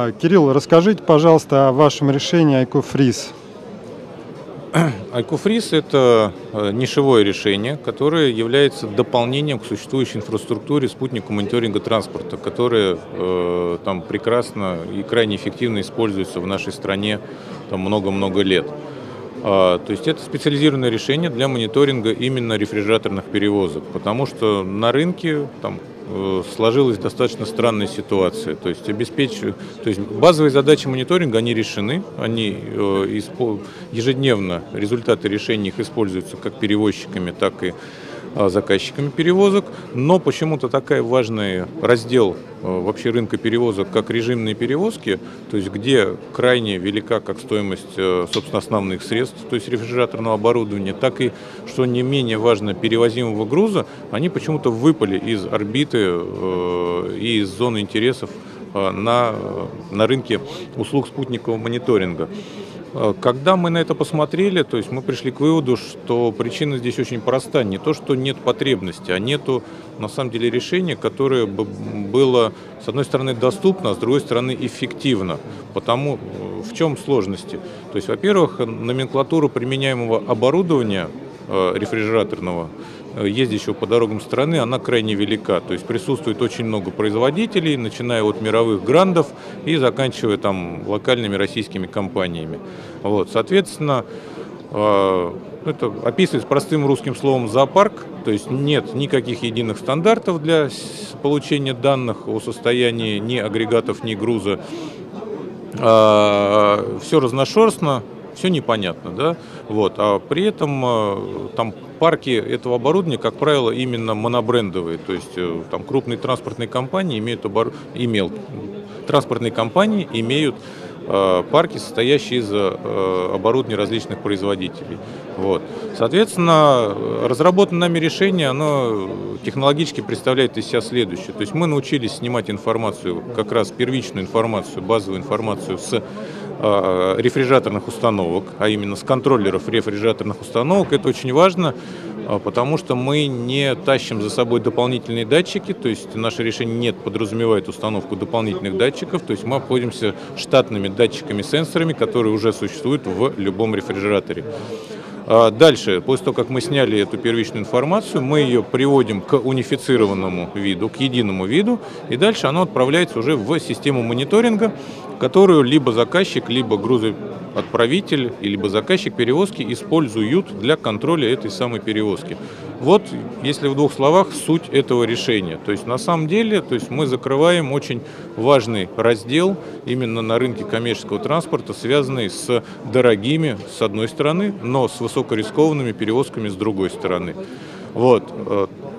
А, Кирилл, расскажите, пожалуйста, о вашем решении IcoFreeze. IcoFreeze – это э, нишевое решение, которое является дополнением к существующей инфраструктуре спутника мониторинга транспорта, которая э, там прекрасно и крайне эффективно используется в нашей стране много-много лет. А, то есть это специализированное решение для мониторинга именно рефрижераторных перевозок, потому что на рынке там сложилась достаточно странная ситуация. То есть обеспечиваю, то есть базовые задачи мониторинга, они решены, они э, ежедневно, результаты решений их используются как перевозчиками, так и заказчиками перевозок, но почему-то такой важный раздел а, вообще рынка перевозок, как режимные перевозки, то есть где крайне велика как стоимость, э, собственно, основных средств, то есть рефрижераторного оборудования, так и, что не менее важно, перевозимого груза, они почему-то выпали из орбиты и из зоны интересов на, на рынке услуг спутникового мониторинга. Э, когда мы на это посмотрели, то есть мы пришли к выводу, что причина здесь очень проста. Не то, что нет потребности, а нету на самом деле решения, которое бы было, с одной стороны, доступно, а с другой стороны, эффективно. Потому э, в чем сложности? То есть, во-первых, номенклатура применяемого оборудования э, рефрижераторного ездящего по дорогам страны, она крайне велика. То есть присутствует очень много производителей, начиная от мировых грандов и заканчивая там локальными российскими компаниями. Вот, соответственно, э, это описывается простым русским словом зоопарк, то есть нет никаких единых стандартов для получения данных о состоянии ни агрегатов, ни груза. А, Все разношерстно, все непонятно, да, вот, а при этом э, там парки этого оборудования, как правило, именно монобрендовые, то есть э, там крупные транспортные компании имеют обор... имел транспортные компании имеют э, парки, состоящие из оборудования различных производителей. Вот. Соответственно, разработанное нами решение, оно технологически представляет из себя следующее. То есть мы научились снимать информацию, как раз первичную информацию, базовую информацию с рефрижераторных установок, а именно с контроллеров рефрижераторных установок. Это очень важно, э, потому что мы не тащим за собой дополнительные датчики, то есть наше решение нет подразумевает установку дополнительных датчиков, то есть мы обходимся штатными датчиками-сенсорами, которые уже существуют в любом рефрижераторе. А дальше, после того, как мы сняли эту первичную информацию, мы ее приводим к унифицированному виду, к единому виду, и дальше оно отправляется уже в систему мониторинга, которую либо заказчик, либо грузоотправитель, либо заказчик перевозки используют для контроля этой самой перевозки. Вот, если в двух словах, суть этого решения. То есть на самом деле то есть мы закрываем очень важный раздел именно на рынке коммерческого транспорта, связанный с дорогими, с одной стороны, но с высокорискованными перевозками с другой стороны. Вот.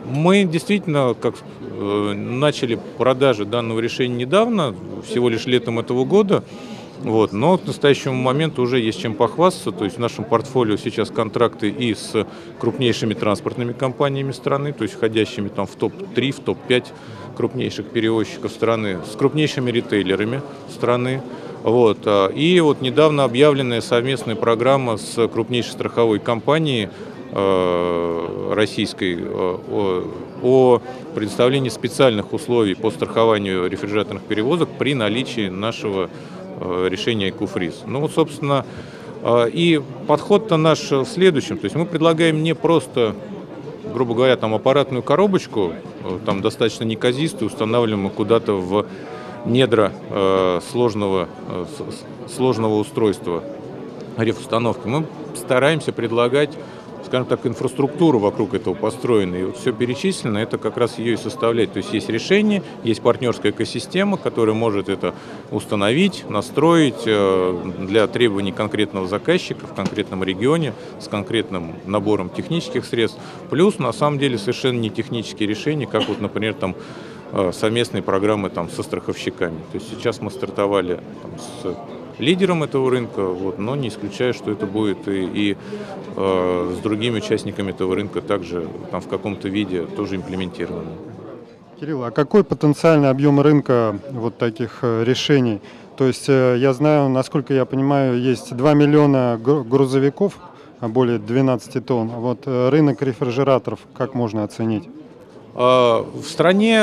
Мы действительно, как э, начали продажи данного решения недавно, всего лишь летом этого года, вот. Но к настоящему моменту уже есть чем похвастаться. То есть в нашем портфолио сейчас контракты и с крупнейшими транспортными компаниями страны, то есть входящими там в топ-3, в топ-5 крупнейших перевозчиков страны, с крупнейшими ритейлерами страны. Вот. А, и вот недавно объявленная совместная программа с крупнейшей страховой компанией э, российской э, о, о предоставлении специальных условий по страхованию рефрижераторных перевозок при наличии нашего решения Куфриз. Ну вот, собственно, э, и подход-то наш в следующем. То есть мы предлагаем не просто, грубо говоря, там аппаратную коробочку, э, там достаточно неказистую, устанавливаемую куда-то в недра сложного, сложного устройства рефустановки. Мы стараемся предлагать скажем так, инфраструктура вокруг этого построена. И вот все перечислено, это как раз ее и составляет. То есть есть решение, есть партнерская экосистема, которая может это установить, настроить э, для требований конкретного заказчика в конкретном регионе с конкретным набором технических средств. Плюс, на самом деле, совершенно не технические решения, как вот, например, там э, совместные программы там, со страховщиками. То есть сейчас мы стартовали там, с лидером этого рынка, вот, но не исключаю, что это будет и, и э, с другими участниками этого рынка также там, в каком-то виде тоже имплементировано. Кирилл, а какой потенциальный объем рынка вот таких э, решений? То есть э, я знаю, насколько я понимаю, есть 2 миллиона грузовиков, а более 12 тонн. Вот э, рынок рефрижераторов как можно оценить? А, В стране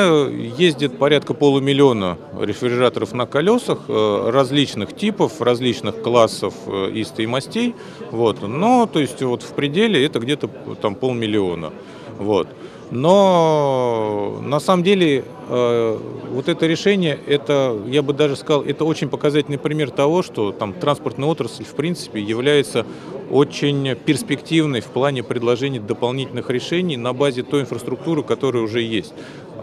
ездит порядка полумиллиона рефрижераторов на колесах э, различных типов, различных классов э, и стоимостей. Вот. Но, то есть, вот в пределе это где-то там полмиллиона. Вот. Но на самом деле вот это решение, это, я бы даже сказал, это очень показательный пример того, что там транспортная отрасль в принципе является очень перспективной в плане предложения дополнительных решений на базе той инфраструктуры, которая уже есть.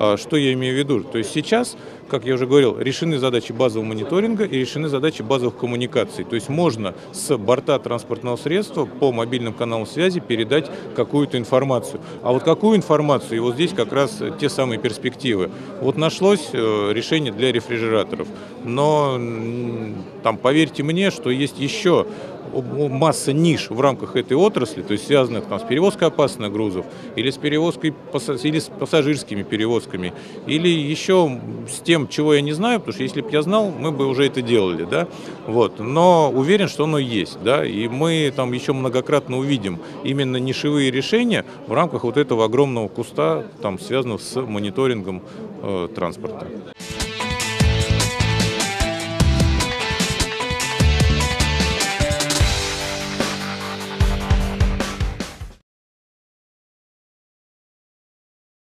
А Что я имею в виду? То есть сейчас, как я уже говорил, решены задачи базового мониторинга и решены задачи базовых коммуникаций. То есть можно с борта транспортного средства по мобильным каналам связи передать какую-то информацию. А вот какую информацию? И вот здесь как раз те самые перспективы. Вот нашлось э, решение для рефрижераторов. Но там, поверьте мне, что есть еще масса ниш в рамках этой отрасли, то есть связанных там, с перевозкой опасных грузов, или с перевозкой или с пассажирскими перевозками, или еще с тем, чего я не знаю, потому что если бы я знал, мы бы уже это делали, да, вот, но уверен, что оно есть, да, и мы там еще многократно увидим именно нишевые решения в рамках вот этого огромного куста, там, связанного с мониторингом э, транспорта.